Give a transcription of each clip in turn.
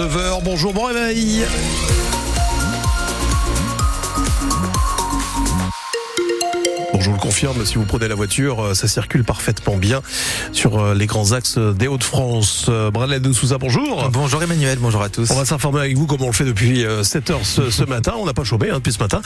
9h. Bonjour, bon réveil. Je vous le confirme, si vous prenez la voiture, euh, ça circule parfaitement bien sur euh, les grands axes des Hauts-de-France. Euh, Bradley de Souza, bonjour. Bonjour Emmanuel, bonjour à tous. On va s'informer avec vous comme on le fait depuis 7 heures ce, matin. On n'a pas chômé hein, depuis ce matin.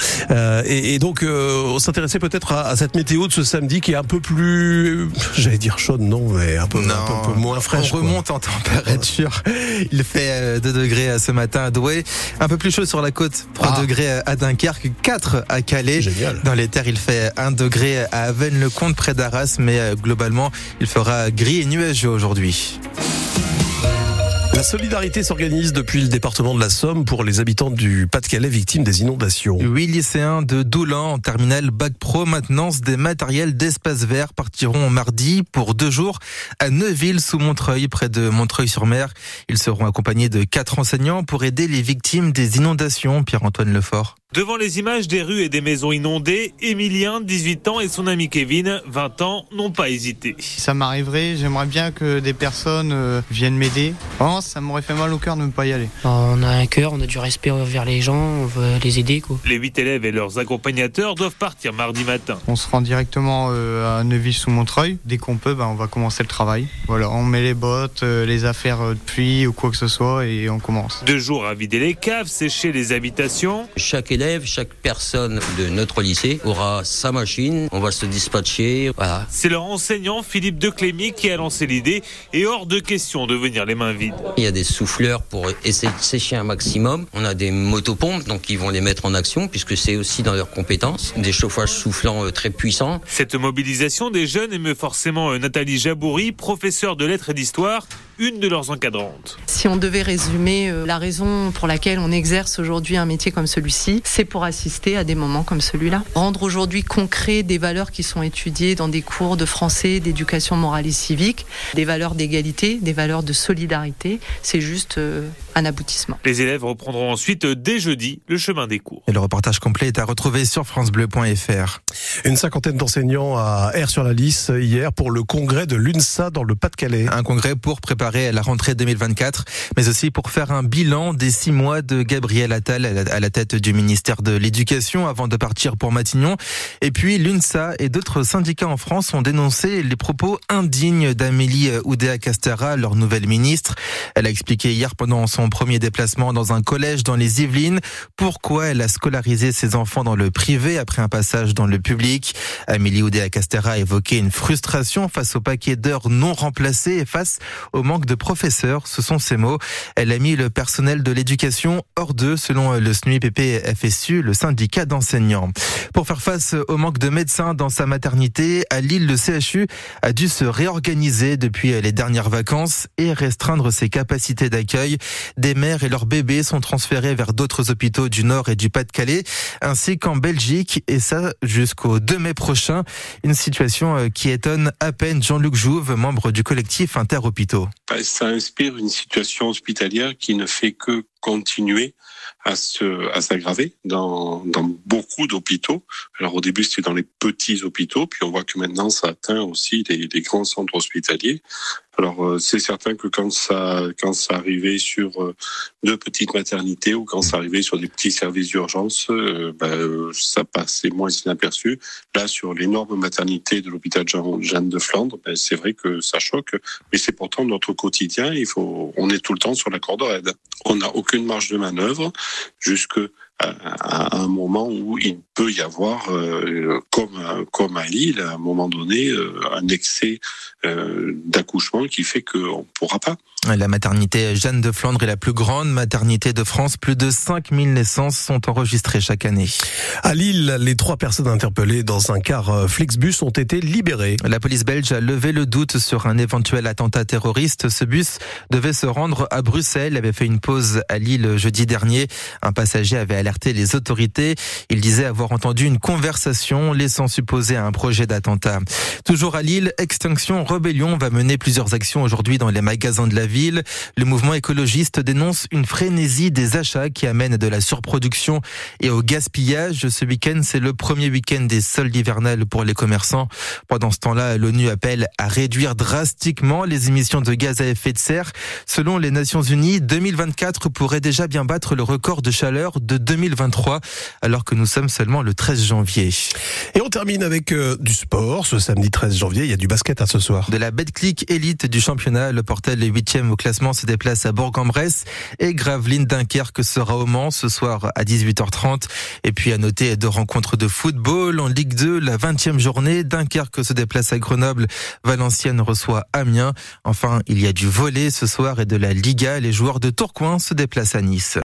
et, donc, on s'intéressait peut-être à, cette météo de ce samedi qui est un peu plus, j'allais dire chaude, non, mais un peu, un peu, moins fraîche. On remonte en température. Il fait 2 degrés ce matin à Douai. Un peu plus chaud sur la côte, 3 ah. degrés à Dunkerque, 4 à Calais. Génial. Dans les terres, il fait 1 degré degrés à Avenne-le-Comte près d'Arras, mais euh, globalement, il fera gris et nuageux aujourd'hui. La solidarité s'organise depuis le département de la Somme pour les habitants du Pas-de-Calais victimes des inondations. Huit lycéens de Doulan en terminale Bac Pro maintenance des matériels d'espace vert partiront mardi pour deux jours à Neuville sous Montreuil près de Montreuil-sur-Mer. Ils seront accompagnés de quatre enseignants pour aider les victimes des inondations. Pierre-Antoine Lefort. Devant les images des rues et des maisons inondées, Emilien, 18 ans, et son ami Kevin, 20 ans, n'ont pas hésité. Ça m'arriverait, j'aimerais bien que des personnes euh, viennent m'aider. ça m'aurait fait mal au cœur de ne pas y aller. On a un cœur, on a du respect envers les gens, on veut les aider. Quoi. Les 8 élèves et leurs accompagnateurs doivent partir mardi matin. On se rend directement euh, à Neuville-sous-Montreuil. Dès qu'on peut, ben, on va commencer le travail. Voilà, on met les bottes, euh, les affaires de pluie ou quoi que ce soit et on commence. Deux jours à vider les caves, sécher les habitations. Chaque élève chaque personne de notre lycée aura sa machine, on va se dispatcher. Voilà. C'est leur enseignant Philippe Declémy qui a lancé l'idée et hors de question de venir les mains vides. Il y a des souffleurs pour essayer de sécher un maximum. On a des motopompes donc ils vont les mettre en action puisque c'est aussi dans leurs compétences. Des chauffages soufflants euh, très puissants. Cette mobilisation des jeunes émeut forcément euh, Nathalie Jaboury, professeure de lettres et d'histoire une de leurs encadrantes. Si on devait résumer euh, la raison pour laquelle on exerce aujourd'hui un métier comme celui-ci, c'est pour assister à des moments comme celui-là. Rendre aujourd'hui concret des valeurs qui sont étudiées dans des cours de français, d'éducation morale et civique, des valeurs d'égalité, des valeurs de solidarité, c'est juste euh, un aboutissement. Les élèves reprendront ensuite euh, dès jeudi le chemin des cours. Et le reportage complet est à retrouver sur francebleu.fr. Une cinquantaine d'enseignants à Air sur la Lys hier pour le congrès de l'UNSA dans le Pas-de-Calais. Un congrès pour préparer à la rentrée 2024, mais aussi pour faire un bilan des six mois de Gabriel Attal à la tête du ministère de l'Éducation avant de partir pour Matignon. Et puis l'UNSA et d'autres syndicats en France ont dénoncé les propos indignes d'Amélie Oudéa-Castera, leur nouvelle ministre. Elle a expliqué hier pendant son premier déplacement dans un collège dans les Yvelines pourquoi elle a scolarisé ses enfants dans le privé après un passage dans le public. Amélie Oudéa-Castera a évoqué une frustration face au paquet d'heures non remplacées et face au manque de professeurs, ce sont ses mots. Elle a mis le personnel de l'éducation hors d'eux, selon le SNUIPP-FSU, le syndicat d'enseignants. Pour faire face au manque de médecins dans sa maternité, à Lille, le CHU a dû se réorganiser depuis les dernières vacances et restreindre ses capacités d'accueil. Des mères et leurs bébés sont transférés vers d'autres hôpitaux du Nord et du Pas-de-Calais, ainsi qu'en Belgique, et ça jusqu'au 2 mai prochain. Une situation qui étonne à peine Jean-Luc Jouve, membre du collectif Interhôpitaux. Bah, ça inspire une situation hospitalière qui ne fait que continuer à se à s'aggraver dans, dans beaucoup d'hôpitaux. Alors au début c'était dans les petits hôpitaux, puis on voit que maintenant ça atteint aussi les, les grands centres hospitaliers alors euh, c'est certain que quand ça quand ça arrivait sur euh, deux petites maternités ou quand ça arrivait sur des petits services d'urgence, euh, ben, ça passait moins inaperçu. Là sur l'énorme maternité de l'hôpital Jeanne de Flandre, ben, c'est vrai que ça choque, mais c'est pourtant notre quotidien. Il faut on est tout le temps sur la corde raide. On n'a marge de manœuvre jusque à, un moment où il peut y avoir, euh, comme, comme à Lille, à un moment donné, euh, un excès euh, d'accouchement qui fait qu'on ne pourra pas. La maternité Jeanne de Flandre est la plus grande maternité de France. Plus de 5000 naissances sont enregistrées chaque année. À Lille, les trois personnes interpellées dans un car Flexbus ont été libérées. La police belge a levé le doute sur un éventuel attentat terroriste. Ce bus devait se rendre à Bruxelles, il avait fait une pause à Lille jeudi dernier. Un passager avait alerté les autorités. Il disait avoir entendu une conversation laissant supposer un projet d'attentat. Toujours à Lille, Extinction Rebellion va mener plusieurs actions aujourd'hui dans les magasins de la ville. Le mouvement écologiste dénonce une frénésie des achats qui amène de la surproduction et au gaspillage. Ce week-end, c'est le premier week-end des soldes hivernales pour les commerçants. Pendant ce temps-là, l'ONU appelle à réduire drastiquement les émissions de gaz à effet de serre. Selon les Nations Unies, 2024 pourrait déjà bien battre le record de chaleur de 2023, alors que nous sommes seulement le 13 janvier. Et on termine avec euh, du sport. Ce samedi 13 janvier, il y a du basket à ce soir. De la Betclic élite du championnat, le Portel, le 8e au classement, se déplace à Bourg-en-Bresse et Gravelines Dunkerque sera au Mans ce soir à 18h30. Et puis à noter deux rencontres de football en Ligue 2, la 20e journée. Dunkerque se déplace à Grenoble, Valenciennes reçoit Amiens. Enfin, il y a du volet ce soir et de la Liga. Les joueurs de Tourcoing se déplacent à Nice.